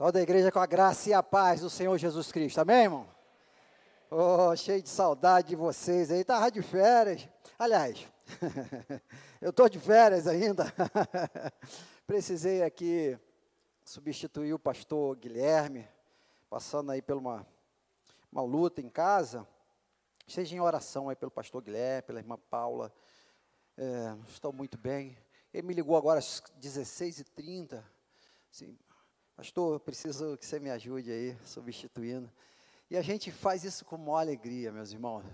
Só da igreja com a graça e a paz do Senhor Jesus Cristo, amém, irmão? Oh, cheio de saudade de vocês aí, tava de férias. Aliás, eu estou de férias ainda. Precisei aqui substituir o pastor Guilherme, passando aí por uma, uma luta em casa. Seja em oração aí pelo pastor Guilherme, pela irmã Paula. É, estou muito bem. Ele me ligou agora às 16h30. Assim, Pastor, preciso que você me ajude aí, substituindo. E a gente faz isso com maior alegria, meus irmãos.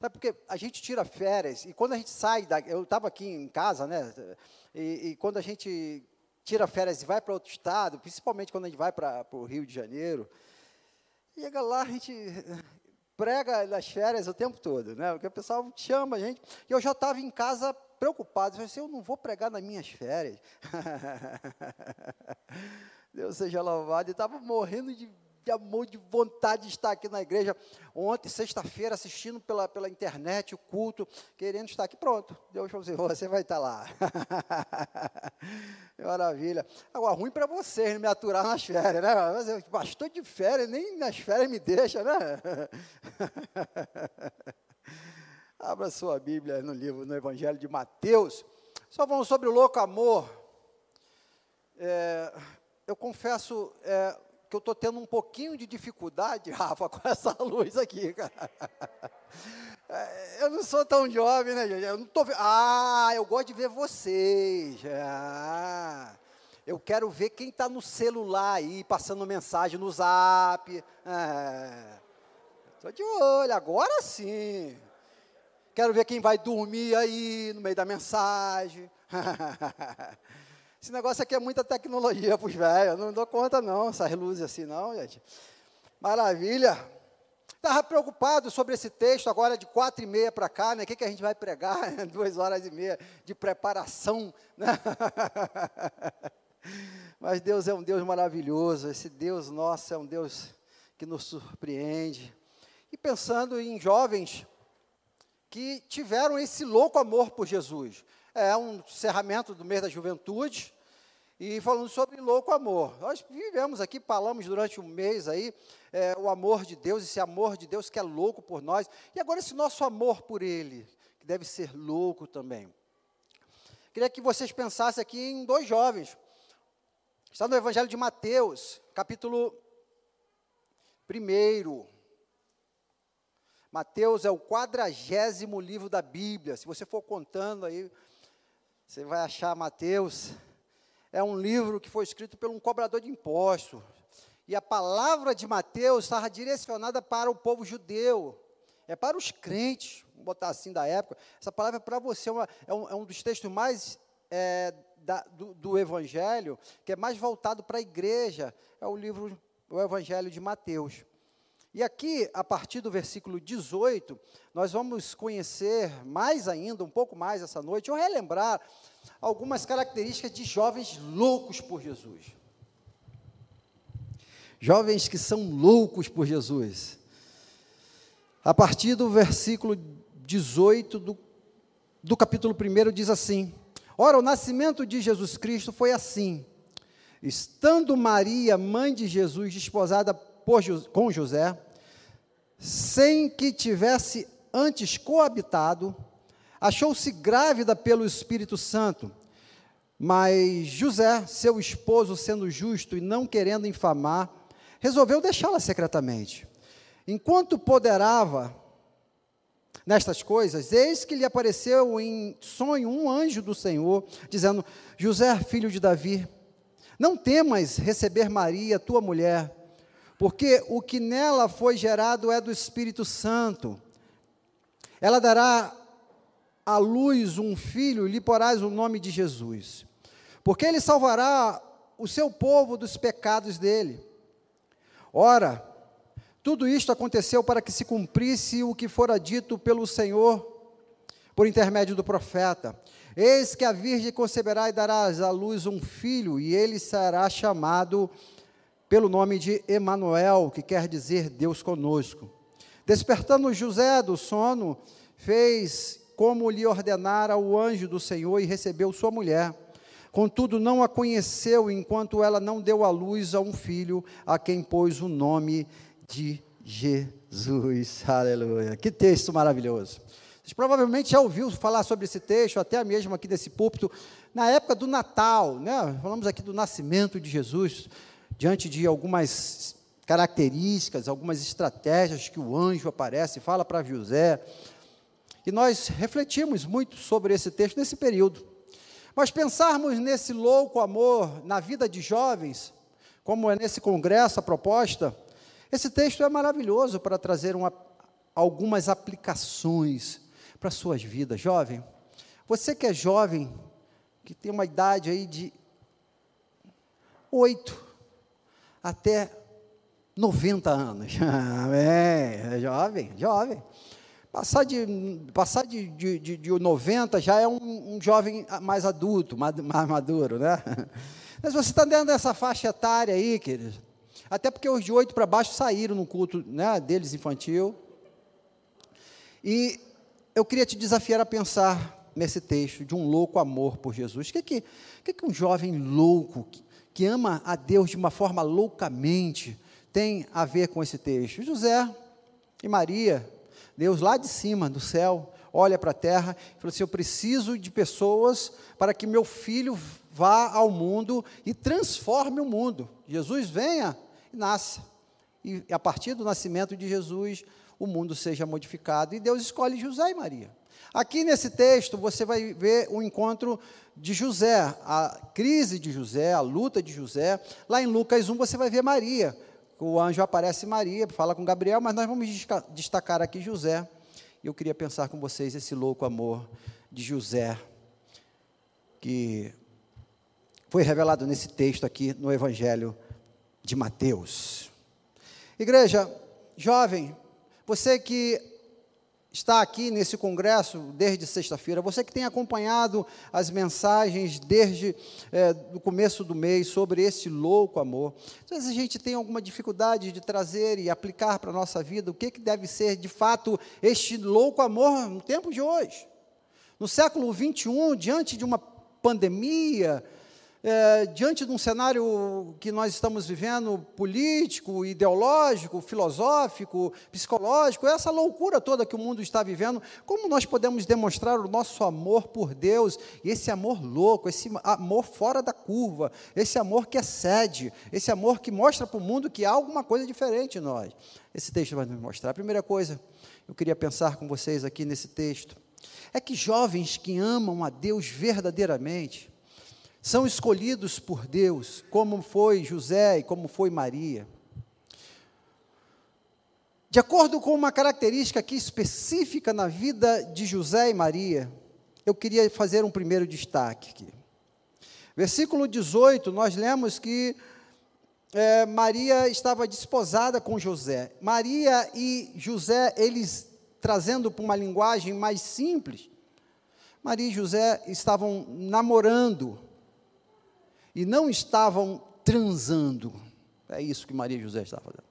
Sabe porque a gente tira férias, e quando a gente sai, da, eu estava aqui em casa, né? E, e, quando a gente tira férias e vai para outro estado, principalmente quando a gente vai para o Rio de Janeiro, chega lá, a gente prega nas férias o tempo todo, né? Porque o pessoal chama a gente. E eu já estava em casa preocupado, eu falei assim, eu não vou pregar nas minhas férias. Deus seja louvado. E estava morrendo de, de, amor, de vontade de estar aqui na igreja. Ontem, sexta-feira, assistindo pela, pela internet o culto, querendo estar aqui. Pronto, Deus falou assim: você vai estar lá. Maravilha. Agora, ruim para vocês me aturar nas férias, né? Mas eu, pastor de férias, nem nas férias me deixa, né? Abra sua Bíblia no livro, no Evangelho de Mateus. Só vamos sobre o louco amor. É, eu confesso é, que eu estou tendo um pouquinho de dificuldade, Rafa, com essa luz aqui, cara. É, eu não sou tão jovem, né, gente? Eu não tô Ah, eu gosto de ver vocês. Ah, eu quero ver quem está no celular aí, passando mensagem no zap. Estou é, de olho, agora sim. Quero ver quem vai dormir aí no meio da mensagem. Esse negócio aqui é muita tecnologia para os velhos. Não dou conta, não, essas luzes assim, não, gente. Maravilha. Estava preocupado sobre esse texto, agora de quatro e meia para cá, né? O que, que a gente vai pregar? Duas horas e meia de preparação, né? Mas Deus é um Deus maravilhoso. Esse Deus nosso é um Deus que nos surpreende. E pensando em jovens que tiveram esse louco amor por Jesus. É um encerramento do mês da juventude, e falando sobre louco amor. Nós vivemos aqui, falamos durante um mês aí, é, o amor de Deus, esse amor de Deus que é louco por nós, e agora esse nosso amor por Ele, que deve ser louco também. Queria que vocês pensassem aqui em dois jovens. Está no Evangelho de Mateus, capítulo 1. Mateus é o quadragésimo livro da Bíblia. Se você for contando aí, você vai achar Mateus é um livro que foi escrito por um cobrador de impostos. E a palavra de Mateus estava direcionada para o povo judeu, é para os crentes, vamos botar assim da época. Essa palavra é para você, é, uma, é, um, é, um, dos textos mais é, da, do, do, Evangelho, que é mais voltado para a igreja, é o livro, o Evangelho de Mateus. E aqui, a partir do versículo 18, nós vamos conhecer mais ainda, um pouco mais essa noite, ou relembrar algumas características de jovens loucos por Jesus. Jovens que são loucos por Jesus. A partir do versículo 18 do, do capítulo 1 diz assim: Ora, o nascimento de Jesus Cristo foi assim. Estando Maria, mãe de Jesus, desposada por, com José, sem que tivesse antes coabitado, achou-se grávida pelo Espírito Santo. Mas José, seu esposo, sendo justo e não querendo infamar, resolveu deixá-la secretamente. Enquanto poderava nestas coisas, eis que lhe apareceu em sonho um anjo do Senhor, dizendo: José, filho de Davi, não temas receber Maria, tua mulher, porque o que nela foi gerado é do Espírito Santo. Ela dará à luz um filho, lhe porás o nome de Jesus, porque ele salvará o seu povo dos pecados dele. Ora, tudo isto aconteceu para que se cumprisse o que fora dito pelo Senhor por intermédio do profeta. Eis que a virgem conceberá e dará à luz um filho, e ele será chamado pelo nome de Emanuel, que quer dizer Deus conosco. Despertando José do sono, fez como lhe ordenara o anjo do Senhor e recebeu sua mulher. contudo não a conheceu enquanto ela não deu à luz a um filho, a quem pôs o nome de Jesus. Aleluia. Que texto maravilhoso. Vocês provavelmente já ouviu falar sobre esse texto, até mesmo aqui desse púlpito, na época do Natal, né? Falamos aqui do nascimento de Jesus, diante de algumas características, algumas estratégias que o anjo aparece, fala para José. E nós refletimos muito sobre esse texto nesse período. Mas pensarmos nesse louco amor na vida de jovens, como é nesse congresso a proposta, esse texto é maravilhoso para trazer uma, algumas aplicações para suas vidas. Jovem, você que é jovem, que tem uma idade aí de 8 até 90 anos. Amém. É jovem, jovem. Passar de, passar de, de, de, de 90 já é um, um jovem mais adulto, mais, maduro, né? Mas você está dentro dessa faixa etária aí, querido. Até porque os de 8 para baixo saíram no culto né, deles infantil. E eu queria te desafiar a pensar nesse texto de um louco amor por Jesus. O que, que, que, que um jovem louco, que, ama a Deus de uma forma loucamente, tem a ver com esse texto? José e Maria, Deus lá de cima, do céu, olha para a terra e fala assim: Eu preciso de pessoas para que meu filho vá ao mundo e transforme o mundo. Jesus venha e nasça. E a partir do nascimento de Jesus, o mundo seja modificado. E Deus escolhe José e Maria. Aqui nesse texto você vai ver o encontro de José, a crise de José, a luta de José. Lá em Lucas 1 você vai ver Maria o anjo aparece Maria, fala com Gabriel, mas nós vamos destacar aqui José. Eu queria pensar com vocês esse louco amor de José, que foi revelado nesse texto aqui no Evangelho de Mateus. Igreja, jovem, você que está aqui nesse congresso desde sexta-feira, você que tem acompanhado as mensagens desde é, o começo do mês sobre esse louco amor, às vezes a gente tem alguma dificuldade de trazer e aplicar para a nossa vida o que, que deve ser de fato este louco amor no tempo de hoje. No século 21, diante de uma pandemia, é, diante de um cenário que nós estamos vivendo, político, ideológico, filosófico, psicológico, essa loucura toda que o mundo está vivendo, como nós podemos demonstrar o nosso amor por Deus, esse amor louco, esse amor fora da curva, esse amor que excede, esse amor que mostra para o mundo que há alguma coisa diferente em nós. Esse texto vai nos mostrar. A primeira coisa, eu queria pensar com vocês aqui nesse texto, é que jovens que amam a Deus verdadeiramente, são escolhidos por Deus, como foi José e como foi Maria. De acordo com uma característica aqui específica na vida de José e Maria, eu queria fazer um primeiro destaque aqui. Versículo 18, nós lemos que é, Maria estava desposada com José. Maria e José, eles trazendo para uma linguagem mais simples, Maria e José estavam namorando e não estavam transando. É isso que Maria José estavam fazendo.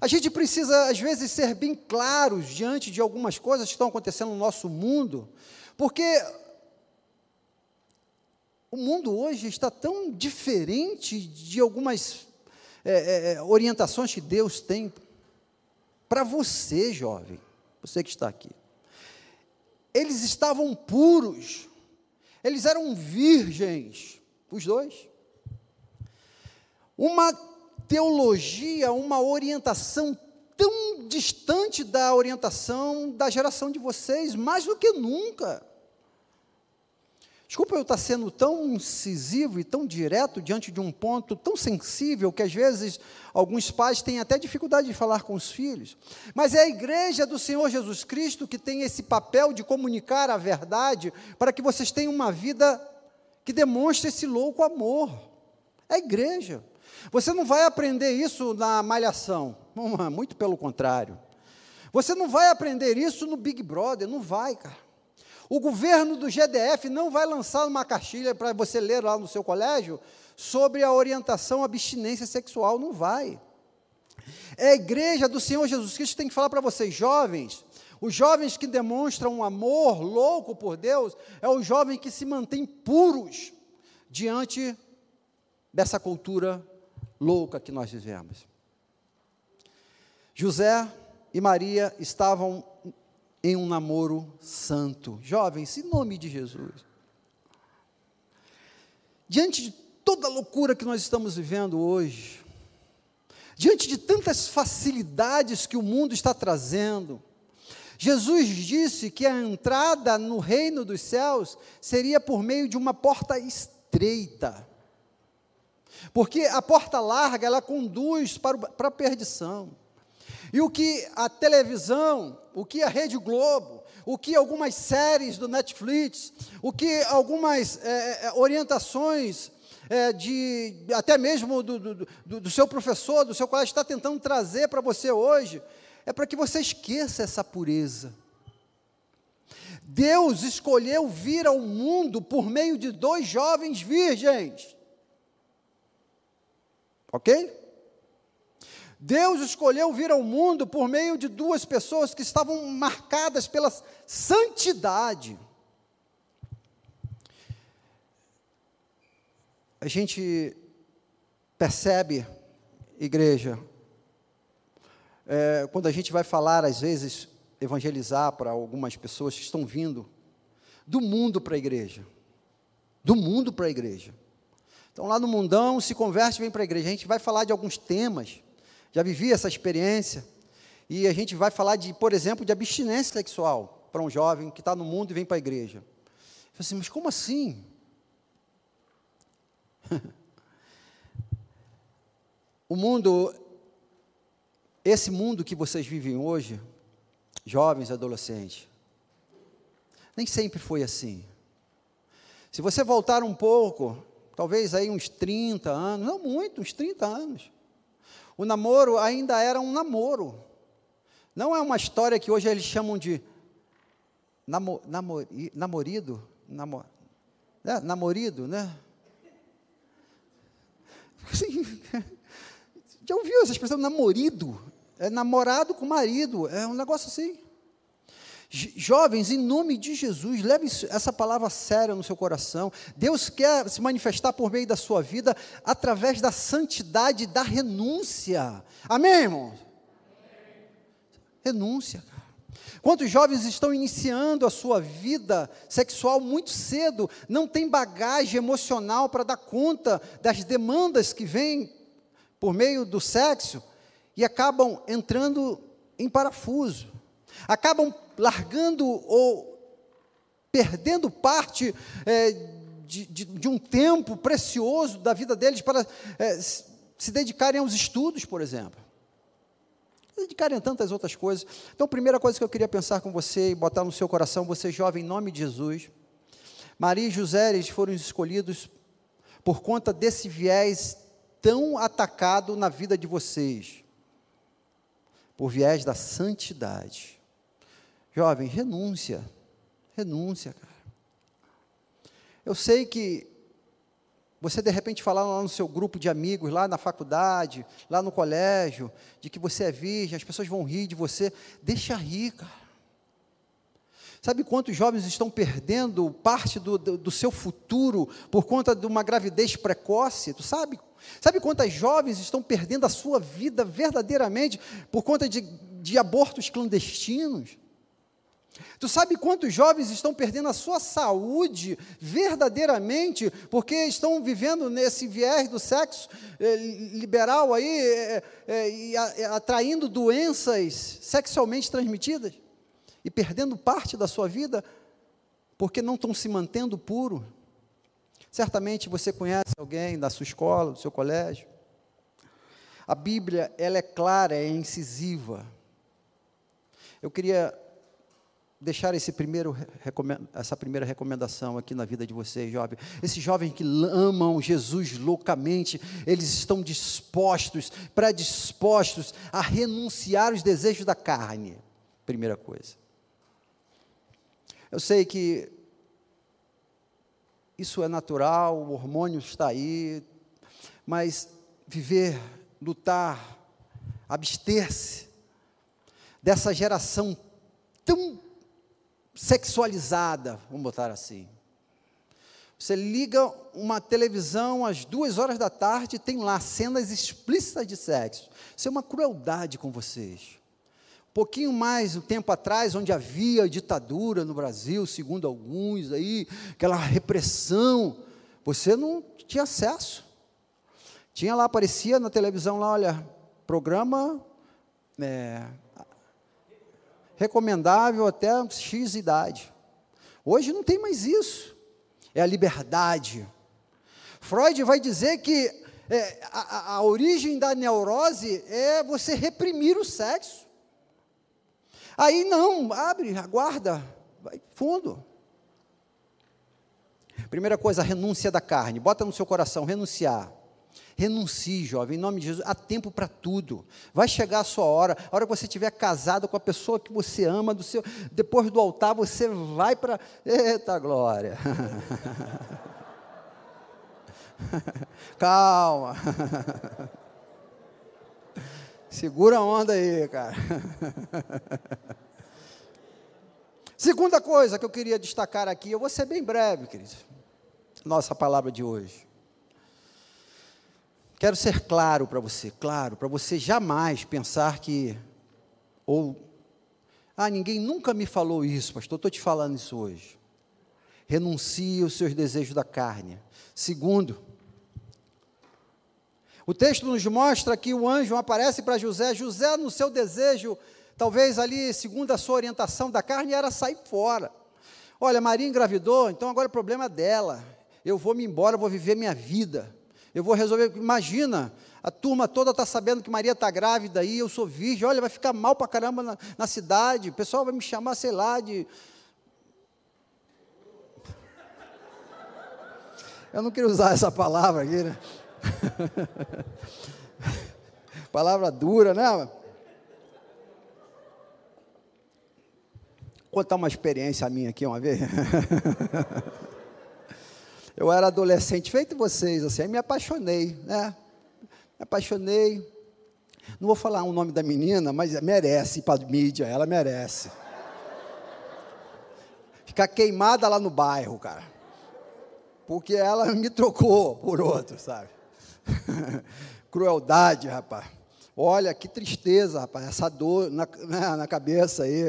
A gente precisa, às vezes, ser bem claros diante de algumas coisas que estão acontecendo no nosso mundo, porque o mundo hoje está tão diferente de algumas é, é, é orientações que Deus tem para você, jovem, você que está aqui. Eles estavam puros, eles eram virgens, os dois. Uma teologia, uma orientação tão distante da orientação da geração de vocês, mais do que nunca. Desculpa eu estar sendo tão incisivo e tão direto diante de um ponto tão sensível que às vezes alguns pais têm até dificuldade de falar com os filhos. Mas é a igreja do Senhor Jesus Cristo que tem esse papel de comunicar a verdade para que vocês tenham uma vida que demonstra esse louco amor. É a igreja. Você não vai aprender isso na malhação, muito pelo contrário. Você não vai aprender isso no Big Brother, não vai, cara. O governo do GDF não vai lançar uma caixilha para você ler lá no seu colégio sobre a orientação à abstinência sexual, não vai. É a igreja do Senhor Jesus Cristo que tem que falar para vocês, jovens, os jovens que demonstram um amor louco por Deus é o jovem que se mantém puros, diante dessa cultura louca que nós vivemos. José e Maria estavam em um namoro santo. Jovens, em nome de Jesus. Diante de toda a loucura que nós estamos vivendo hoje, diante de tantas facilidades que o mundo está trazendo, Jesus disse que a entrada no reino dos céus seria por meio de uma porta estreita. Porque a porta larga, ela conduz para, para a perdição. E o que a televisão, o que a Rede Globo, o que algumas séries do Netflix, o que algumas é, orientações é, de até mesmo do, do, do, do seu professor, do seu colégio, está tentando trazer para você hoje, é para que você esqueça essa pureza. Deus escolheu vir ao mundo por meio de dois jovens virgens. Ok? Deus escolheu vir ao mundo por meio de duas pessoas que estavam marcadas pela santidade. A gente percebe, igreja, é, quando a gente vai falar, às vezes, evangelizar para algumas pessoas que estão vindo do mundo para a igreja. Do mundo para a igreja. Então, lá no mundão, se converte vem para a igreja. A gente vai falar de alguns temas. Já vivi essa experiência. E a gente vai falar, de, por exemplo, de abstinência sexual para um jovem que está no mundo e vem para a igreja. Eu assim, mas como assim? o mundo esse mundo que vocês vivem hoje, jovens, adolescentes, nem sempre foi assim. Se você voltar um pouco, talvez aí uns 30 anos, não muito, uns 30 anos, o namoro ainda era um namoro. Não é uma história que hoje eles chamam de namo, namor, namorido, namor, né? namorido, né? já ouviu essa expressão namorido? É namorado com marido, é um negócio assim. Jovens, em nome de Jesus, leve essa palavra séria no seu coração. Deus quer se manifestar por meio da sua vida através da santidade da renúncia. Amém, irmão? Renúncia. Quantos jovens estão iniciando a sua vida sexual muito cedo, não tem bagagem emocional para dar conta das demandas que vêm por meio do sexo? E acabam entrando em parafuso, acabam largando ou perdendo parte é, de, de, de, um tempo precioso da vida deles para é, se dedicarem aos estudos, por exemplo. Se dedicarem a tantas outras coisas. Então, a primeira coisa que eu queria pensar com você e botar no seu coração, você jovem, em nome de Jesus, Maria e José, eles foram escolhidos por conta desse viés tão atacado na vida de vocês por viés da santidade. Jovem, renúncia. Renúncia, cara. Eu sei que você de repente falar lá no seu grupo de amigos, lá na faculdade, lá no colégio, de que você é virgem, as pessoas vão rir de você. Deixa rir, cara. Sabe quantos jovens estão perdendo parte do, do, do, seu futuro por conta de uma gravidez precoce? Tu sabe? Sabe quantas jovens estão perdendo a sua vida verdadeiramente por conta de, de abortos clandestinos? Tu sabe quantos jovens estão perdendo a sua saúde verdadeiramente porque estão vivendo nesse viés do sexo eh, liberal aí eh, eh, atraindo doenças sexualmente transmitidas e perdendo parte da sua vida porque não estão se mantendo puro? Certamente você conhece alguém da sua escola, do seu colégio. A Bíblia, ela é clara, é incisiva. Eu queria deixar esse primeiro, essa primeira recomendação aqui na vida de vocês, jovens. Esses jovens que amam Jesus loucamente, eles estão dispostos, predispostos a renunciar os desejos da carne. Primeira coisa. Eu sei que isso é natural, o hormônio está aí, mas viver, lutar, abster-se dessa geração tão sexualizada, vamos botar assim. Você liga uma televisão às duas horas da tarde, tem lá cenas explícitas de sexo. Isso é uma crueldade com vocês. Pouquinho mais um tempo atrás, onde havia ditadura no Brasil, segundo alguns aí, aquela repressão, você não tinha acesso. Tinha lá, aparecia na televisão lá, olha, programa é, recomendável até X idade. Hoje não tem mais isso. É a liberdade. Freud vai dizer que é, a, a origem da neurose é você reprimir o sexo. Aí não, abre, aguarda, vai fundo. Primeira coisa, renúncia da carne. Bota no seu coração, renunciar. Renuncie, jovem, em nome de Jesus. Há tempo para tudo. Vai chegar a sua hora. A hora que você estiver casado com a pessoa que você ama, do seu, depois do altar, você vai para. Eita glória! Calma. Segura a onda aí, cara. Segunda coisa que eu queria destacar aqui, eu vou ser bem breve, querido. Nossa palavra de hoje. Quero ser claro para você, claro, para você jamais pensar que, ou, ah, ninguém nunca me falou isso, pastor, estou te falando isso hoje. Renuncie os seus desejos da carne. Segundo, o texto nos mostra que o anjo aparece para José. José, no seu desejo, talvez ali, segundo a sua orientação da carne, era sair fora. Olha, Maria engravidou, então agora o problema é dela. Eu vou me embora, vou viver minha vida. Eu vou resolver. Imagina, a turma toda está sabendo que Maria está grávida aí, eu sou virgem, olha, vai ficar mal para caramba na, na cidade, o pessoal vai me chamar, sei lá, de. Eu não queria usar essa palavra aqui, né? palavra dura, né? Contar uma experiência minha aqui uma vez. eu era adolescente, feito vocês, assim, aí me apaixonei, né? Me apaixonei. Não vou falar o nome da menina, mas merece para a mídia, ela merece. Ficar queimada lá no bairro, cara. Porque ela me trocou por outro, sabe? Crueldade, rapaz. Olha que tristeza, rapaz, essa dor na, né, na cabeça aí.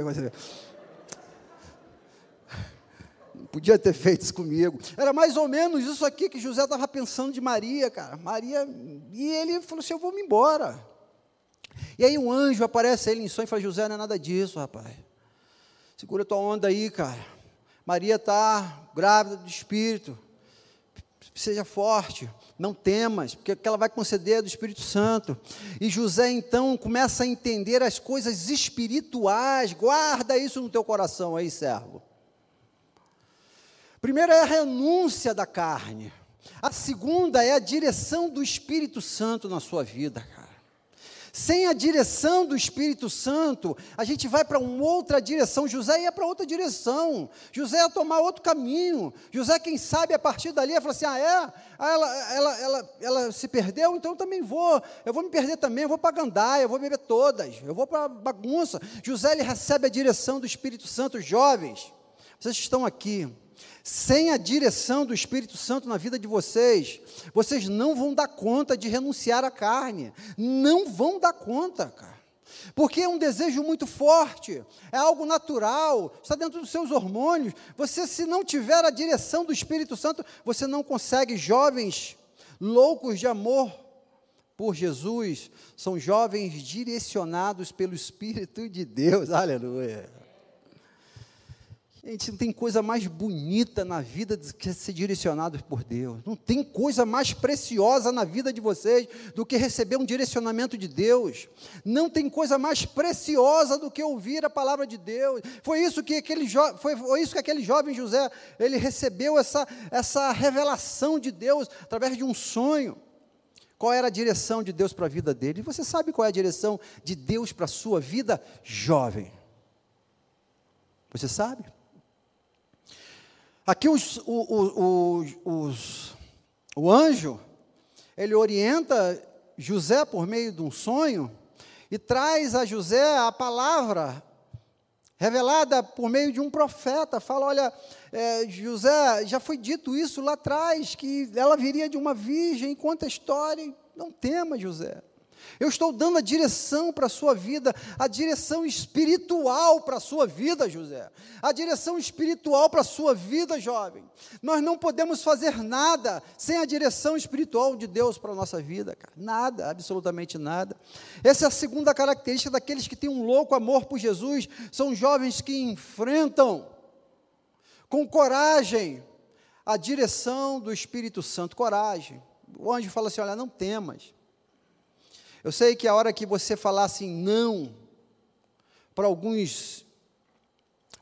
Podia ter feito isso comigo. Era mais ou menos isso aqui que José estava pensando de Maria, cara. Maria, e ele falou assim: Eu vou me embora. E aí um anjo aparece a ele em sonho e fala: José, não é nada disso, rapaz. Segura tua onda aí, cara. Maria está grávida do espírito. Seja forte, não temas, porque ela vai conceder do Espírito Santo. E José então começa a entender as coisas espirituais. Guarda isso no teu coração aí, servo. Primeiro é a renúncia da carne. A segunda é a direção do Espírito Santo na sua vida, cara. Sem a direção do Espírito Santo, a gente vai para uma outra direção. José ia para outra direção. José ia tomar outro caminho. José, quem sabe, a partir dali, ia falar assim: ah, é? Ah, ela, ela, ela, ela se perdeu, então eu também vou. Eu vou me perder também, eu vou para Gandaia, eu vou beber todas, eu vou para bagunça. José, ele recebe a direção do Espírito Santo. Jovens, vocês estão aqui sem a direção do Espírito Santo na vida de vocês, vocês não vão dar conta de renunciar à carne. Não vão dar conta, cara. Porque é um desejo muito forte, é algo natural, está dentro dos seus hormônios. Você, se não tiver a direção do Espírito Santo, você não consegue. Jovens loucos de amor por Jesus são jovens direcionados pelo Espírito de Deus. Aleluia. Gente, não tem coisa mais bonita na vida do que ser direcionado por Deus. Não tem coisa mais preciosa na vida de vocês do que receber um direcionamento de Deus. Não tem coisa mais preciosa do que ouvir a palavra de Deus. Foi isso que aquele, foi, foi isso que aquele jovem José, ele recebeu essa, essa revelação de Deus através de um sonho. Qual era a direção de Deus para a vida dele? E você sabe qual é a direção de Deus para a sua vida, jovem? Você sabe? Aqui os, o, os, o anjo, ele orienta José por meio de um sonho e traz a José a palavra revelada por meio de um profeta. Fala: olha, é, José, já foi dito isso lá atrás, que ela viria de uma virgem, conta a história. Não tema, José. Eu estou dando a direção para a sua vida, a direção espiritual para a sua vida, José. A direção espiritual para a sua vida, jovem. Nós não podemos fazer nada sem a direção espiritual de Deus para a nossa vida, cara. Nada, absolutamente nada. Essa é a segunda característica daqueles que têm um louco amor por Jesus. São jovens que enfrentam com coragem a direção do Espírito Santo. Coragem. O anjo fala assim: olha, não temas. Eu sei que a hora que você falar assim, não, para alguns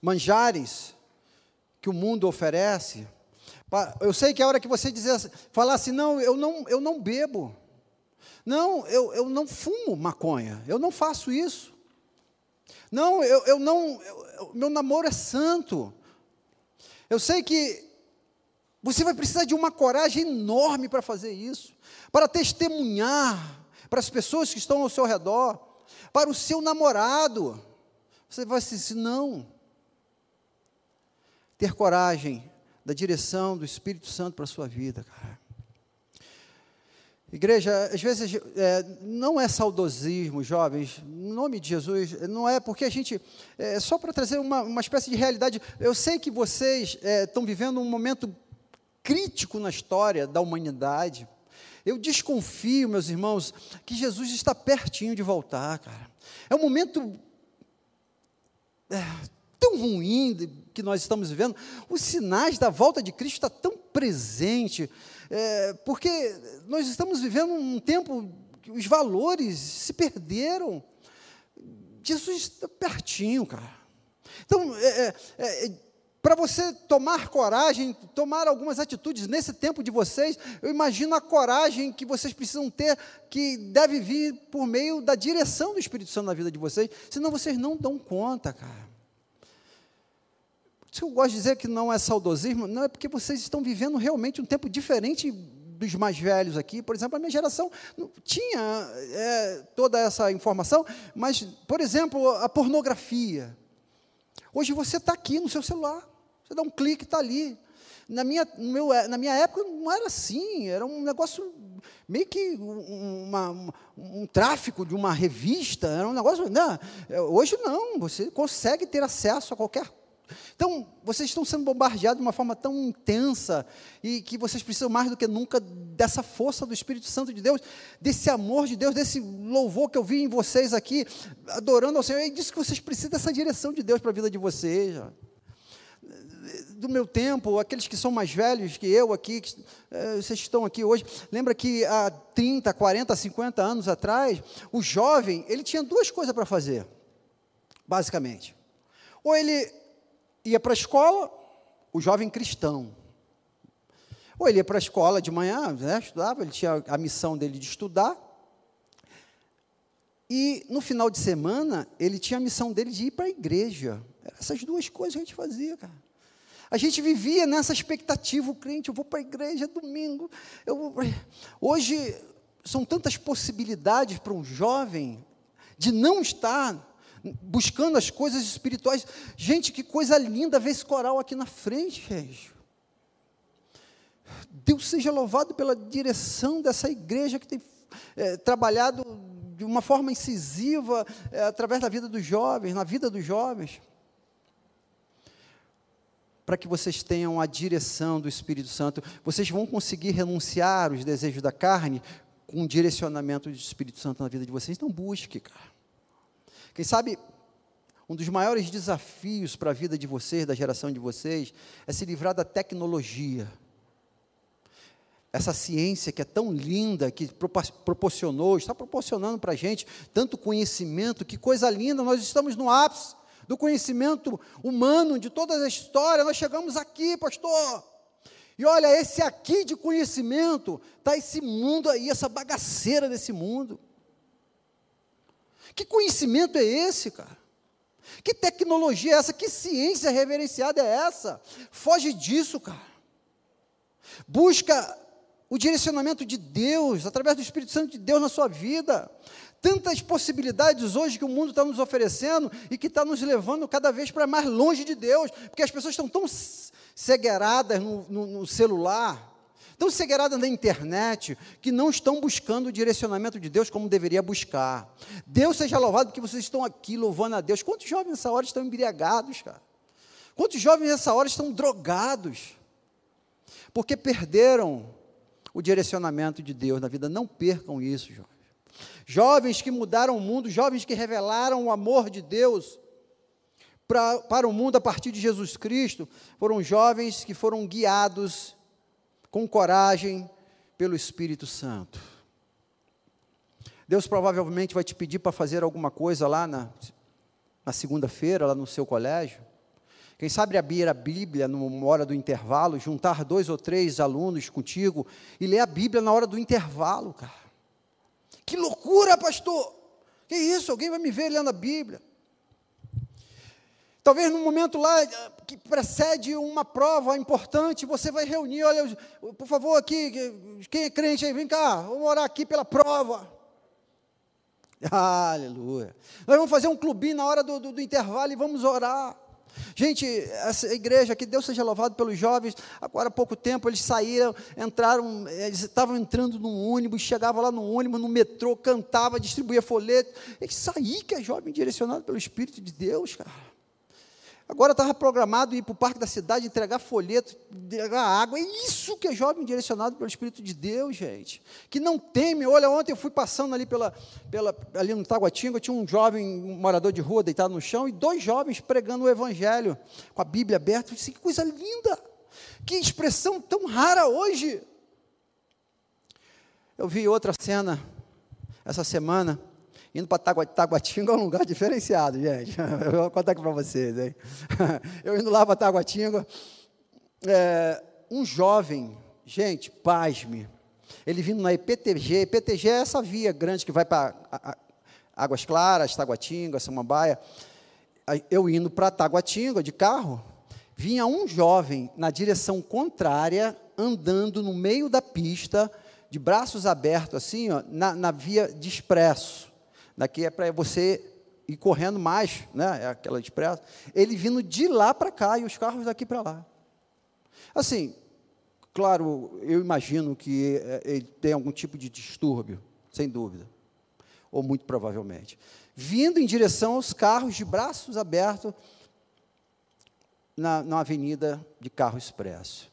manjares que o mundo oferece, eu sei que a hora que você dizer, falar assim, não, eu não, eu não bebo, não, eu, eu não fumo maconha, eu não faço isso, não, eu, eu não, eu, meu namoro é santo, eu sei que você vai precisar de uma coragem enorme para fazer isso, para testemunhar para as pessoas que estão ao seu redor, para o seu namorado. Você vai dizer, não. Ter coragem da direção do Espírito Santo para a sua vida, cara. Igreja, às vezes é, não é saudosismo, jovens, em nome de Jesus, não é porque a gente, é só para trazer uma, uma espécie de realidade. Eu sei que vocês é, estão vivendo um momento crítico na história da humanidade, eu desconfio, meus irmãos, que Jesus está pertinho de voltar, cara. É um momento é, tão ruim que nós estamos vivendo. Os sinais da volta de Cristo estão tão presente, é, porque nós estamos vivendo um tempo que os valores se perderam. Jesus está pertinho, cara. Então, é, é, é para você tomar coragem, tomar algumas atitudes nesse tempo de vocês, eu imagino a coragem que vocês precisam ter, que deve vir por meio da direção do Espírito Santo na vida de vocês, senão vocês não dão conta, cara. Se eu gosto de dizer que não é saudosismo, não é porque vocês estão vivendo realmente um tempo diferente dos mais velhos aqui. Por exemplo, a minha geração não tinha é, toda essa informação, mas, por exemplo, a pornografia. Hoje você está aqui no seu celular. Você dá um clique, está ali. Na minha, meu, na minha época não era assim, era um negócio meio que uma, um, tráfico de uma revista, era um negócio. Não, é, hoje não, você consegue ter acesso a qualquer. Então, vocês estão sendo bombardeados de uma forma tão intensa e que vocês precisam mais do que nunca dessa força do Espírito Santo de Deus, desse amor de Deus, desse louvor que eu vi em vocês aqui, adorando ao Senhor. E disse que vocês precisam dessa direção de Deus para a vida de vocês do meu tempo, aqueles que são mais velhos que eu aqui, que, é, vocês estão aqui hoje, lembra que há 30, 40, 50 anos atrás, o jovem, ele tinha duas coisas para fazer, basicamente. Ou ele ia para a escola, o jovem cristão. Ou ele ia para a escola de manhã, né, estudava, ele tinha a missão dele de estudar. E no final de semana, ele tinha a missão dele de ir para a igreja. Essas duas coisas que a gente fazia, cara. A gente vivia nessa expectativa, o crente, eu vou para a igreja domingo. Eu Hoje são tantas possibilidades para um jovem de não estar buscando as coisas espirituais. Gente, que coisa linda ver esse coral aqui na frente, gente. Deus seja louvado pela direção dessa igreja que tem é, trabalhado de uma forma incisiva é, através da vida dos jovens, na vida dos jovens para que vocês tenham a direção do Espírito Santo. Vocês vão conseguir renunciar os desejos da carne com um direcionamento do Espírito Santo na vida de vocês. Então busque, cara. Quem sabe um dos maiores desafios para a vida de vocês, da geração de vocês, é se livrar da tecnologia. Essa ciência que é tão linda, que proporcionou, está proporcionando para a gente tanto conhecimento, que coisa linda, nós estamos no ápice do conhecimento humano, de toda a história, nós chegamos aqui, pastor. E olha, esse aqui de conhecimento, está esse mundo aí, essa bagaceira desse mundo. Que conhecimento é esse, cara? Que tecnologia é essa? Que ciência reverenciada é essa? Foge disso, cara. Busca o direcionamento de Deus, através do Espírito Santo de Deus na sua vida. Tantas possibilidades hoje que o mundo está nos oferecendo e que está nos levando cada vez para mais longe de Deus, porque as pessoas estão tão cegueiradas no, no, no celular, tão cegueiradas na internet, que não estão buscando o direcionamento de Deus como deveria buscar. Deus seja louvado porque vocês estão aqui louvando a Deus. Quantos jovens nessa hora estão embriagados, cara? Quantos jovens nessa hora estão drogados? Porque perderam o direcionamento de Deus na vida. Não percam isso, jovens. Jovens que mudaram o mundo, jovens que revelaram o amor de Deus pra, para o mundo a partir de Jesus Cristo, foram jovens que foram guiados com coragem pelo Espírito Santo. Deus provavelmente vai te pedir para fazer alguma coisa lá na, na segunda-feira, lá no seu colégio. Quem sabe abrir a Bíblia numa hora do intervalo, juntar dois ou três alunos contigo e ler a Bíblia na hora do intervalo, cara. Que loucura, pastor! Que isso? Alguém vai me ver lendo a Bíblia? Talvez no momento lá que precede uma prova importante, você vai reunir, olha, por favor, aqui, quem é crente aí, vem cá, vamos orar aqui pela prova. Aleluia. Nós vamos fazer um clubinho na hora do, do, do intervalo e vamos orar. Gente, essa igreja, que Deus seja louvado pelos jovens, agora há pouco tempo eles saíram, entraram, eles estavam entrando num ônibus, chegavam lá no ônibus, no metrô, cantava, distribuía folheto. Isso aí que é jovem direcionado pelo Espírito de Deus, cara. Agora estava programado ir para o parque da cidade, entregar folheto, entregar água. É isso que é jovem direcionado pelo Espírito de Deus, gente. Que não teme. Olha, ontem eu fui passando ali, pela, pela, ali no Taguatinga, tinha um jovem, um morador de rua deitado no chão, e dois jovens pregando o Evangelho, com a Bíblia aberta. Eu disse, que coisa linda! Que expressão tão rara hoje! Eu vi outra cena essa semana Indo para Taguatinga é um lugar diferenciado, gente. Eu vou contar aqui para vocês. Hein? Eu indo lá para Taguatinga, é, um jovem, gente, pasme, ele vindo na IPTG, IPTG é essa via grande que vai para Águas Claras, Taguatinga, Samambaia. Eu indo para Taguatinga de carro, vinha um jovem na direção contrária, andando no meio da pista, de braços abertos, assim, ó, na, na via de expresso. Daqui é para você ir correndo mais, né? É aquela expressa. Ele vindo de lá para cá e os carros daqui para lá. Assim, claro, eu imagino que é, ele tem algum tipo de distúrbio, sem dúvida, ou muito provavelmente. Vindo em direção aos carros de braços abertos na, na avenida de carro expresso.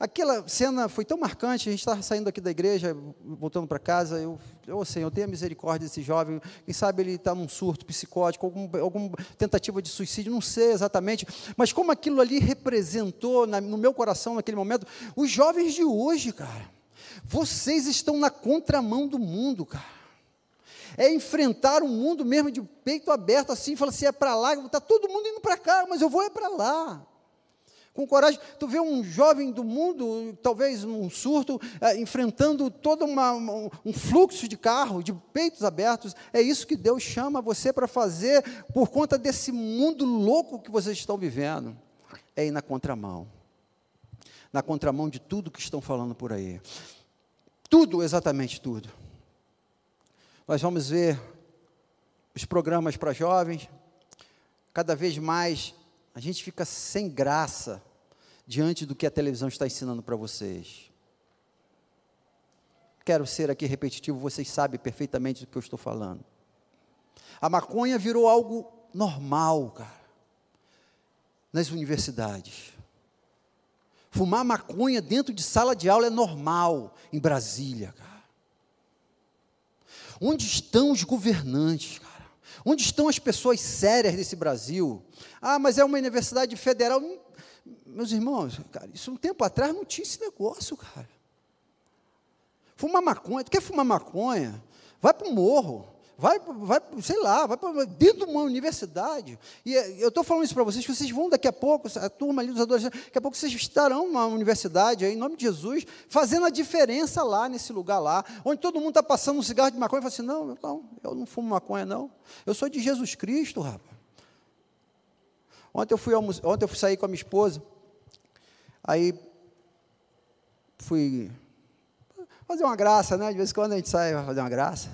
Aquela cena foi tão marcante, a gente estava saindo aqui da igreja, voltando para casa, eu, eu Senhor, tenha misericórdia desse jovem, quem sabe ele está num surto psicótico, algum, alguma tentativa de suicídio, não sei exatamente, mas como aquilo ali representou na, no meu coração naquele momento, os jovens de hoje, cara, vocês estão na contramão do mundo, cara. É enfrentar o mundo mesmo de peito aberto assim, falar assim, é para lá, está todo mundo indo para cá, mas eu vou é para lá com coragem. Tu vê um jovem do mundo, talvez num surto, é, enfrentando todo uma, um, um fluxo de carro, de peitos abertos. É isso que Deus chama você para fazer por conta desse mundo louco que vocês estão vivendo. É ir na contramão. Na contramão de tudo que estão falando por aí. Tudo, exatamente tudo. Nós vamos ver os programas para jovens. Cada vez mais a gente fica sem graça diante do que a televisão está ensinando para vocês. Quero ser aqui repetitivo, vocês sabem perfeitamente do que eu estou falando. A maconha virou algo normal, cara, nas universidades. Fumar maconha dentro de sala de aula é normal em Brasília, cara. Onde estão os governantes, cara? Onde estão as pessoas sérias desse Brasil? Ah, mas é uma universidade federal. Meus irmãos, cara, isso um tempo atrás não tinha esse negócio, cara. Fumar maconha, tu quer fumar maconha? Vai para o morro, vai, vai, sei lá, vai para dentro de uma universidade. E eh, eu estou falando isso para vocês, que vocês vão daqui a pouco, a turma ali dos adolescentes, daqui a pouco vocês estarão numa universidade, aí, em nome de Jesus, fazendo a diferença lá, nesse lugar lá, onde todo mundo está passando um cigarro de maconha e fala assim, não, não, eu não fumo maconha, não. Eu sou de Jesus Cristo, rapaz. Ontem eu fui, ontem eu fui sair com a minha esposa, Aí fui fazer uma graça, né? De vez em quando a gente sai para fazer uma graça.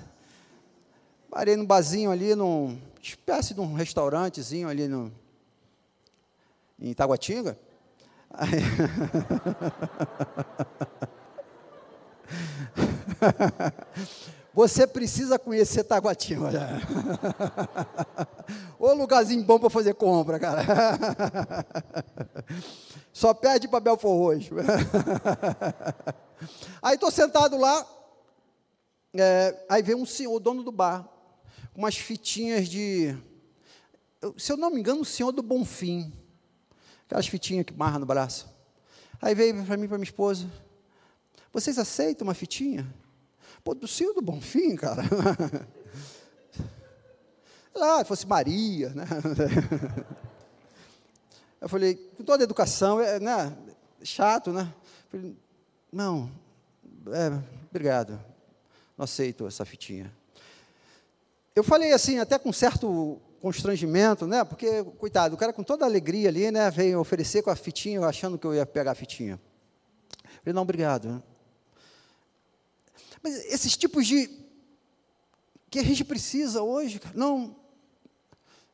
Parei no barzinho ali, num espécie de um restaurantezinho ali no, em Itaguatinga. Aí, Você precisa conhecer Taguatinga. Ô lugarzinho bom para fazer compra, cara. Só pede para Belfor Roxo. Aí estou sentado lá, é, aí vem um senhor, o dono do bar, com umas fitinhas de. Se eu não me engano, o senhor do Bonfim. Aquelas fitinhas que marra no braço. Aí veio para mim para minha esposa. Vocês aceitam uma fitinha? Pô, do senhor do Bonfim, cara. Lá, fosse Maria, né? Eu falei, com toda a educação, é, né? Chato, né? Falei, não, é, obrigado. Não aceito essa fitinha. Eu falei assim, até com certo constrangimento, né? Porque, coitado, o cara com toda a alegria ali, né? Veio oferecer com a fitinha, achando que eu ia pegar a fitinha. Eu falei, não, obrigado. Mas esses tipos de. que a gente precisa hoje, não.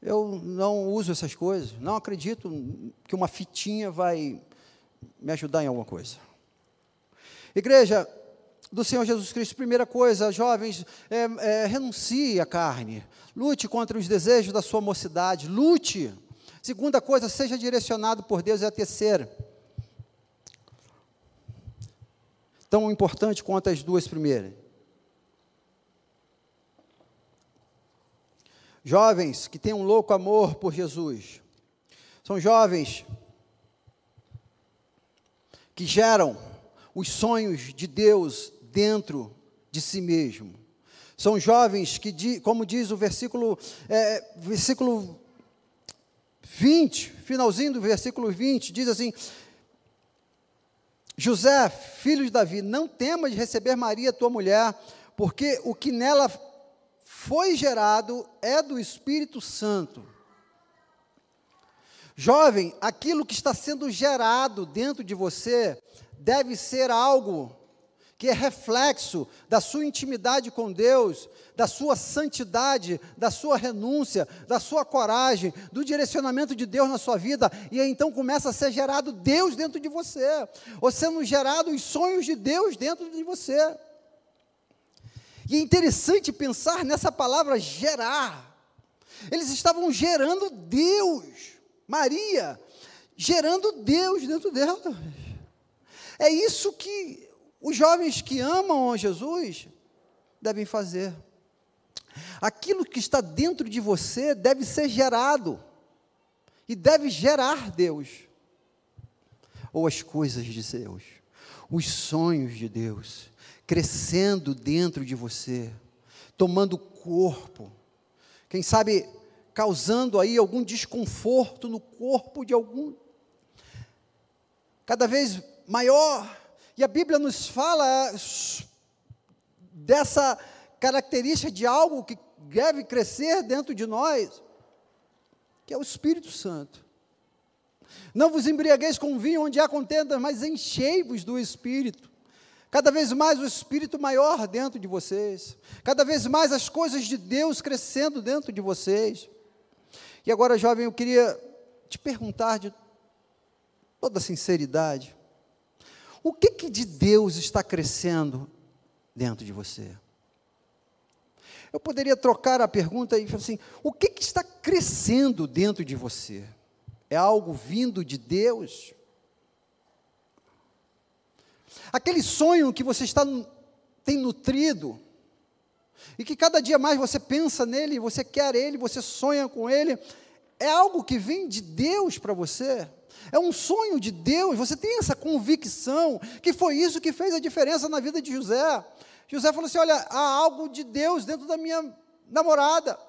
Eu não uso essas coisas. Não acredito que uma fitinha vai me ajudar em alguma coisa. Igreja do Senhor Jesus Cristo, primeira coisa, jovens, é, é, renuncie à carne. Lute contra os desejos da sua mocidade. Lute. Segunda coisa, seja direcionado por Deus. É a terceira. Tão importante quanto as duas primeiras. Jovens que têm um louco amor por Jesus. São jovens que geram os sonhos de Deus dentro de si mesmo. São jovens que, como diz o versículo, é, versículo 20, finalzinho do versículo 20, diz assim: José, filho de Davi, não temas de receber Maria, tua mulher, porque o que nela foi gerado é do Espírito Santo. Jovem, aquilo que está sendo gerado dentro de você deve ser algo que é reflexo da sua intimidade com Deus, da sua santidade, da sua renúncia, da sua coragem, do direcionamento de Deus na sua vida, e aí então começa a ser gerado Deus dentro de você, ou sendo gerado os sonhos de Deus dentro de você. E é interessante pensar nessa palavra gerar. Eles estavam gerando Deus, Maria, gerando Deus dentro dela. É isso que os jovens que amam a Jesus devem fazer. Aquilo que está dentro de você deve ser gerado e deve gerar Deus, ou as coisas de Deus, os sonhos de Deus, crescendo dentro de você, tomando corpo, quem sabe causando aí algum desconforto no corpo de algum, cada vez maior e a Bíblia nos fala dessa característica de algo que deve crescer dentro de nós, que é o Espírito Santo. Não vos embriagueis com vinho onde há contendas, mas enchei-vos do Espírito. Cada vez mais o Espírito maior dentro de vocês. Cada vez mais as coisas de Deus crescendo dentro de vocês. E agora, jovem, eu queria te perguntar de toda sinceridade: o que, que de Deus está crescendo dentro de você? Eu poderia trocar a pergunta e falar assim: o que, que está crescendo dentro de você? É algo vindo de Deus? Aquele sonho que você está, tem nutrido, e que cada dia mais você pensa nele, você quer ele, você sonha com ele, é algo que vem de Deus para você? É um sonho de Deus, você tem essa convicção que foi isso que fez a diferença na vida de José. José falou assim: Olha, há algo de Deus dentro da minha namorada,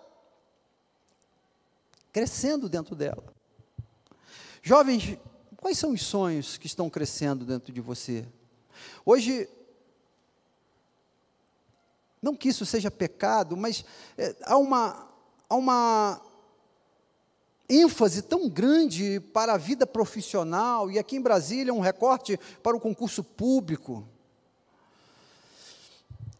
crescendo dentro dela. Jovens, quais são os sonhos que estão crescendo dentro de você? Hoje, não que isso seja pecado, mas é, há uma, há uma ênfase tão grande para a vida profissional, e aqui em Brasília um recorte para o concurso público.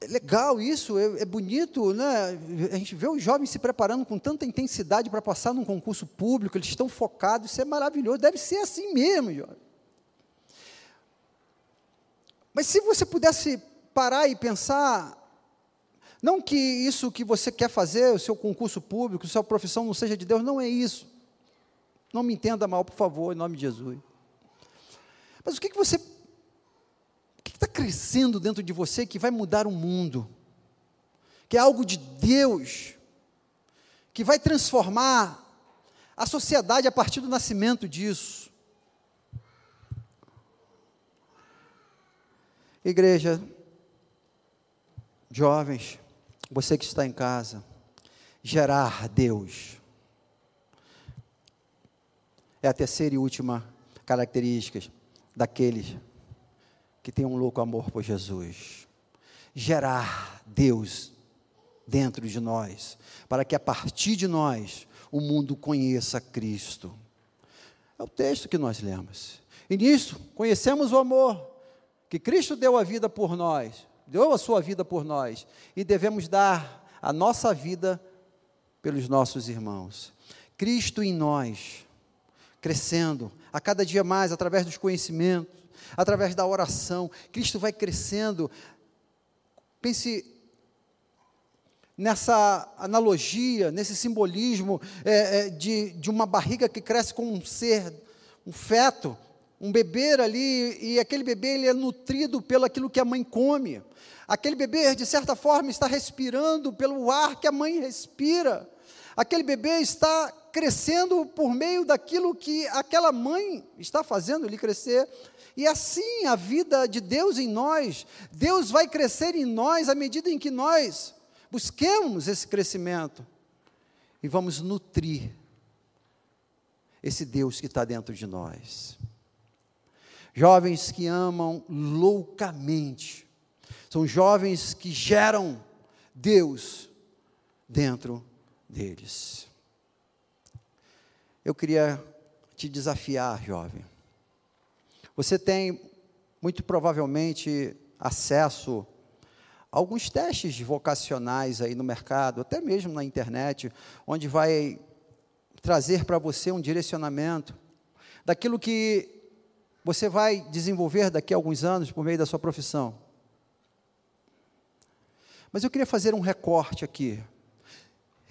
é legal isso, é, é, bonito, né? A gente vê os jovens se preparando com tanta intensidade para passar num concurso público, eles estão focados, isso é maravilhoso, deve ser assim mesmo, jovem. Mas se você pudesse parar e pensar, não que isso que você quer fazer, o seu concurso público, sua profissão não seja de Deus, não é isso. Não me entenda mal, por favor, em nome de Jesus. Mas o que, que você. O que está crescendo dentro de você que vai mudar o mundo? Que é algo de Deus, que vai transformar a sociedade a partir do nascimento disso. Igreja, jovens, você que está em casa, gerar Deus. É a terceira e última característica daqueles que têm um louco amor por Jesus. Gerar Deus dentro de nós, para que a partir de nós o mundo conheça Cristo. É o texto que nós lemos. E nisso conhecemos o amor que Cristo deu a vida por nós, deu a sua vida por nós, e devemos dar a nossa vida pelos nossos irmãos. Cristo em nós, crescendo a cada dia mais através dos conhecimentos, através da oração. Cristo vai crescendo. Pense nessa analogia, nesse simbolismo é, é, de, de uma barriga que cresce com um ser, um feto, um bebê ali, e aquele bebê ele é nutrido pelo aquilo que a mãe come. Aquele bebê, de certa forma, está respirando pelo ar que a mãe respira. Aquele bebê está crescendo por meio daquilo que aquela mãe está fazendo ele crescer. E assim a vida de Deus em nós, Deus vai crescer em nós à medida em que nós busquemos esse crescimento e vamos nutrir esse Deus que está dentro de nós. Jovens que amam loucamente, são jovens que geram Deus dentro deles. Eu queria te desafiar, jovem. Você tem, muito provavelmente, acesso a alguns testes vocacionais aí no mercado, até mesmo na internet, onde vai trazer para você um direcionamento daquilo que você vai desenvolver daqui a alguns anos por meio da sua profissão. Mas eu queria fazer um recorte aqui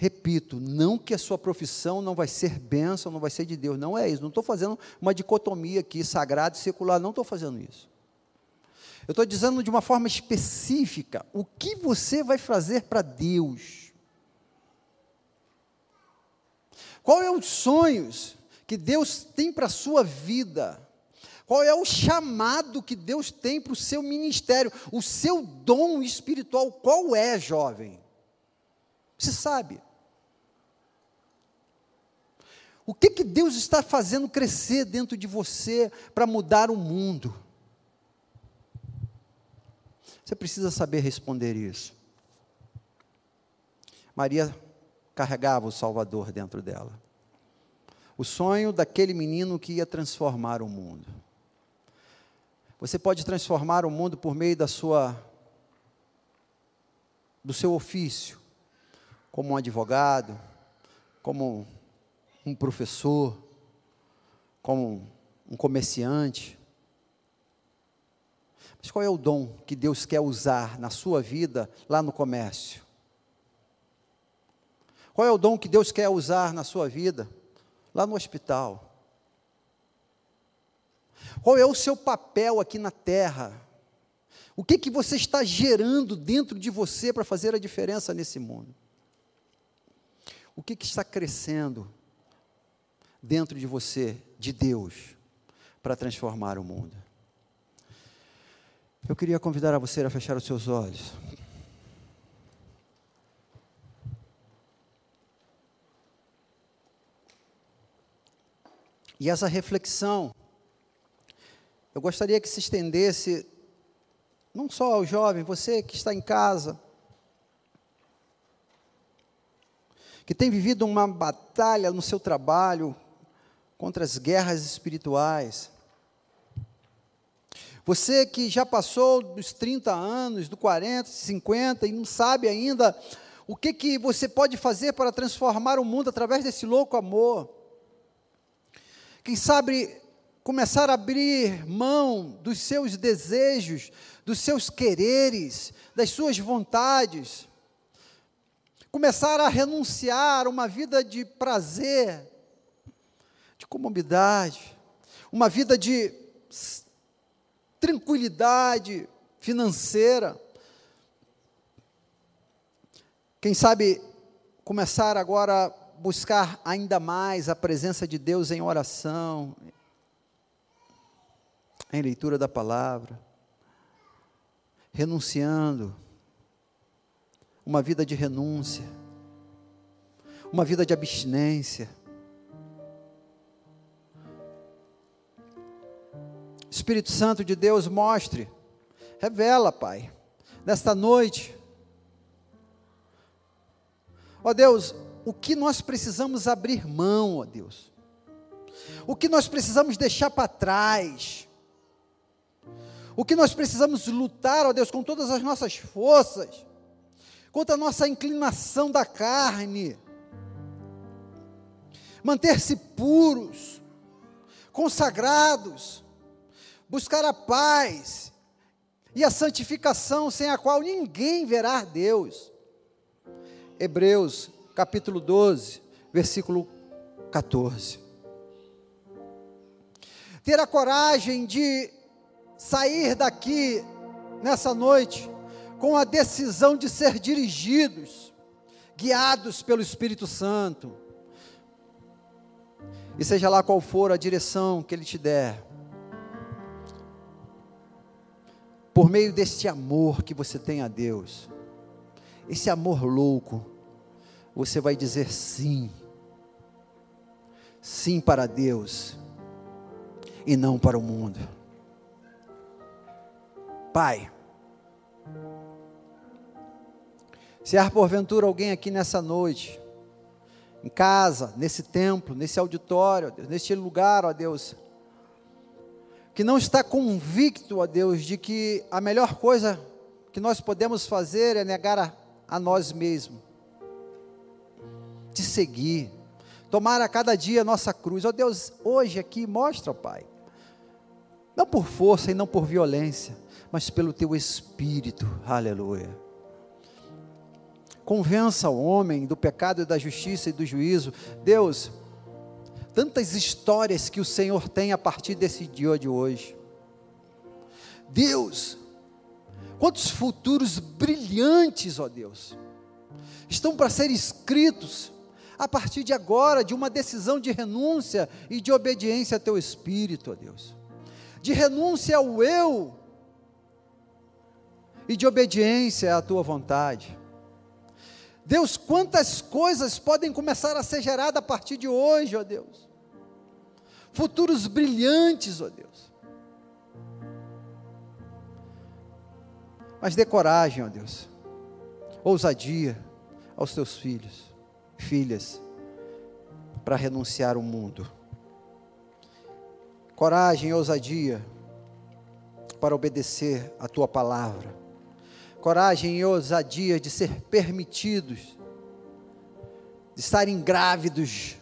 Repito, não que a sua profissão não vai ser bênção, não vai ser de Deus, não é isso. Não estou fazendo uma dicotomia aqui, sagrado e secular, não estou fazendo isso. Eu estou dizendo de uma forma específica o que você vai fazer para Deus. Qual é os sonhos que Deus tem para a sua vida? Qual é o chamado que Deus tem para o seu ministério? O seu dom espiritual, qual é, jovem? Você sabe. O que, que Deus está fazendo crescer dentro de você para mudar o mundo? Você precisa saber responder isso. Maria carregava o Salvador dentro dela. O sonho daquele menino que ia transformar o mundo. Você pode transformar o mundo por meio da sua do seu ofício, como um advogado, como um professor, como um comerciante. Mas qual é o dom que Deus quer usar na sua vida lá no comércio? Qual é o dom que Deus quer usar na sua vida lá no hospital? Qual é o seu papel aqui na terra? O que que você está gerando dentro de você para fazer a diferença nesse mundo? O que, que está crescendo dentro de você, de Deus, para transformar o mundo. Eu queria convidar a você a fechar os seus olhos. E essa reflexão, eu gostaria que se estendesse, não só ao jovem, você que está em casa, que tem vivido uma batalha no seu trabalho, contra as guerras espirituais. Você que já passou dos 30 anos, do 40, 50 e não sabe ainda o que, que você pode fazer para transformar o mundo através desse louco amor. Quem sabe começar a abrir mão dos seus desejos, dos seus quereres, das suas vontades. Começar a renunciar a uma vida de prazer, comodidade, uma vida de tranquilidade financeira. Quem sabe começar agora a buscar ainda mais a presença de Deus em oração, em leitura da palavra, renunciando, uma vida de renúncia, uma vida de abstinência. Espírito Santo de Deus, mostre, revela, Pai, nesta noite. Ó Deus, o que nós precisamos abrir mão, ó Deus, o que nós precisamos deixar para trás, o que nós precisamos lutar, ó Deus, com todas as nossas forças, contra a nossa inclinação da carne, manter-se puros, consagrados, buscar a paz e a santificação sem a qual ninguém verá Deus. Hebreus capítulo 12, versículo 14. Ter a coragem de sair daqui nessa noite com a decisão de ser dirigidos, guiados pelo Espírito Santo. E seja lá qual for a direção que Ele te der, por meio desse amor que você tem a Deus, esse amor louco, você vai dizer sim, sim para Deus e não para o mundo. Pai, se há porventura alguém aqui nessa noite, em casa, nesse templo, nesse auditório, neste lugar, ó Deus, que não está convicto, ó Deus, de que a melhor coisa que nós podemos fazer é negar a, a nós mesmos, te seguir, tomar a cada dia a nossa cruz. Ó Deus, hoje aqui mostra, Pai, não por força e não por violência, mas pelo teu espírito, aleluia. Convença o homem do pecado e da justiça e do juízo. Deus, tantas histórias que o Senhor tem a partir desse dia de hoje. Deus, quantos futuros brilhantes, ó Deus, estão para ser escritos a partir de agora, de uma decisão de renúncia e de obediência a Teu Espírito, ó Deus, de renúncia ao eu e de obediência à Tua vontade. Deus, quantas coisas podem começar a ser geradas a partir de hoje, ó Deus. Futuros brilhantes, ó Deus. Mas dê coragem, ó Deus. Ousadia aos teus filhos, filhas, para renunciar ao mundo. Coragem e ousadia para obedecer a tua palavra coragem e ousadia de ser permitidos, de estarem grávidos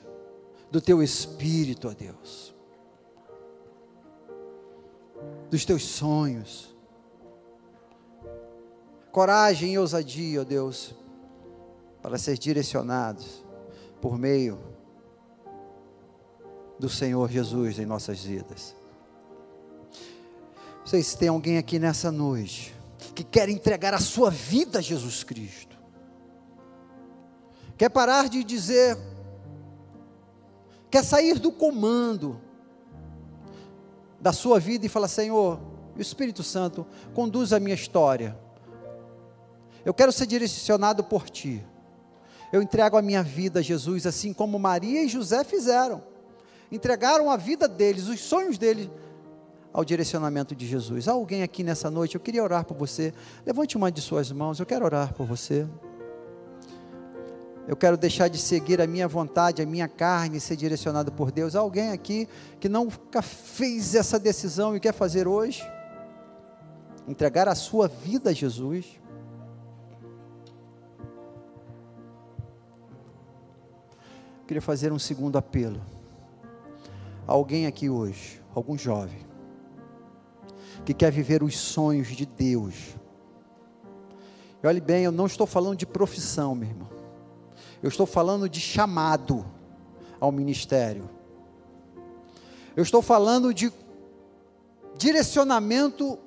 do teu espírito, ó Deus, dos teus sonhos. Coragem e ousadia, ó Deus, para ser direcionados por meio do Senhor Jesus em nossas vidas. Não sei se tem alguém aqui nessa noite que quer entregar a sua vida a Jesus Cristo. Quer parar de dizer, quer sair do comando da sua vida e falar: Senhor, o Espírito Santo conduz a minha história. Eu quero ser direcionado por Ti. Eu entrego a minha vida a Jesus, assim como Maria e José fizeram. Entregaram a vida deles, os sonhos deles ao direcionamento de Jesus. Há alguém aqui nessa noite, eu queria orar por você. Levante uma de suas mãos, eu quero orar por você. Eu quero deixar de seguir a minha vontade, a minha carne, e ser direcionado por Deus. Há alguém aqui que nunca fez essa decisão e quer fazer hoje? entregar a sua vida a Jesus. Eu queria fazer um segundo apelo. Alguém aqui hoje, algum jovem, que quer viver os sonhos de Deus. E olhe bem, eu não estou falando de profissão, meu irmão. Eu estou falando de chamado ao ministério. Eu estou falando de direcionamento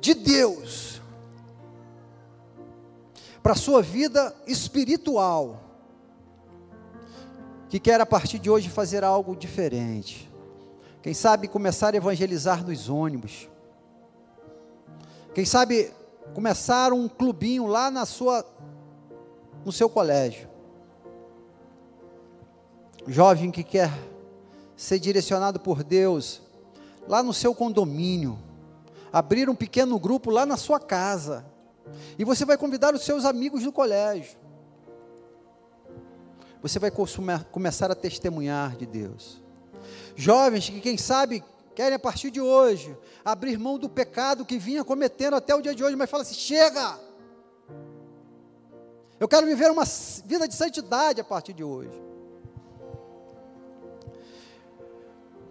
de Deus para a sua vida espiritual, que quer a partir de hoje fazer algo diferente. Quem sabe começar a evangelizar nos ônibus. Quem sabe começar um clubinho lá na sua no seu colégio. Jovem que quer ser direcionado por Deus lá no seu condomínio, abrir um pequeno grupo lá na sua casa. E você vai convidar os seus amigos do colégio. Você vai começar a testemunhar de Deus. Jovens que, quem sabe, querem a partir de hoje abrir mão do pecado que vinha cometendo até o dia de hoje, mas fala assim: chega! Eu quero viver uma vida de santidade a partir de hoje.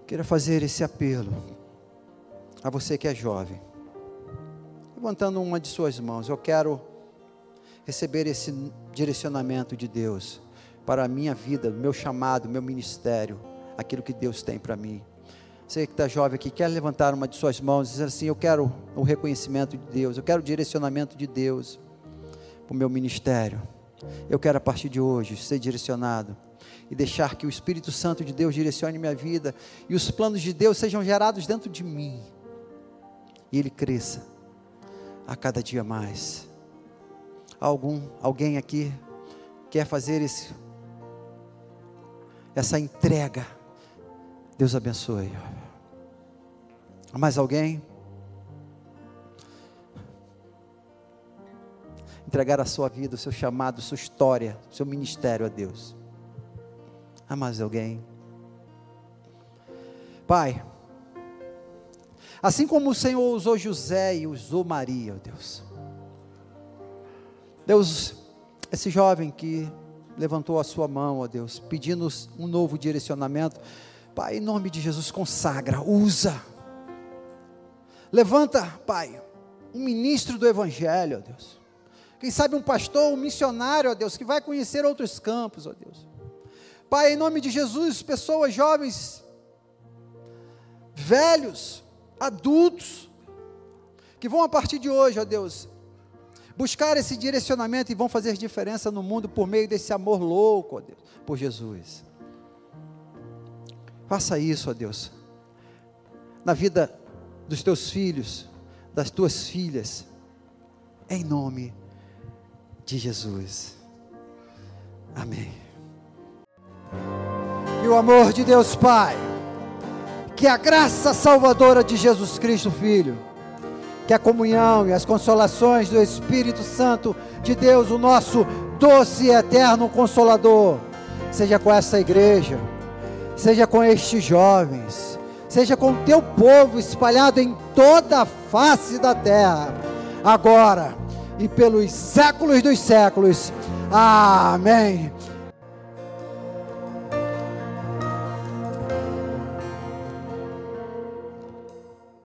Quero fazer esse apelo a você que é jovem. Levantando uma de suas mãos, eu quero receber esse direcionamento de Deus para a minha vida, meu chamado, meu ministério, aquilo que Deus tem para mim. Você que está jovem aqui, quer levantar uma de suas mãos e dizer assim: Eu quero o reconhecimento de Deus, eu quero o direcionamento de Deus para o meu ministério. Eu quero a partir de hoje ser direcionado e deixar que o Espírito Santo de Deus direcione minha vida e os planos de Deus sejam gerados dentro de mim e ele cresça a cada dia mais. Algum, alguém aqui quer fazer esse, essa entrega? Deus abençoe. Mais alguém? Entregar a sua vida, o seu chamado, a sua história, o seu ministério a Deus. Há mais alguém? Pai, assim como o Senhor usou José e usou Maria, Deus. Deus, esse jovem que levantou a sua mão, ó Deus, pedindo um novo direcionamento, Pai, em nome de Jesus, consagra, usa. Levanta, Pai, um ministro do Evangelho, ó Deus. Quem sabe um pastor, um missionário, ó Deus, que vai conhecer outros campos, ó Deus. Pai, em nome de Jesus, pessoas jovens, velhos, adultos, que vão a partir de hoje, ó Deus, buscar esse direcionamento e vão fazer diferença no mundo por meio desse amor louco, ó Deus, por Jesus. Faça isso, ó Deus, na vida dos teus filhos, das tuas filhas, em nome de Jesus. Amém. Que o amor de Deus Pai, que a graça salvadora de Jesus Cristo Filho, que a comunhão e as consolações do Espírito Santo de Deus, o nosso doce e eterno consolador, seja com essa igreja, seja com estes jovens, seja com o teu povo espalhado em toda a face da terra, agora e pelos séculos dos séculos. Amém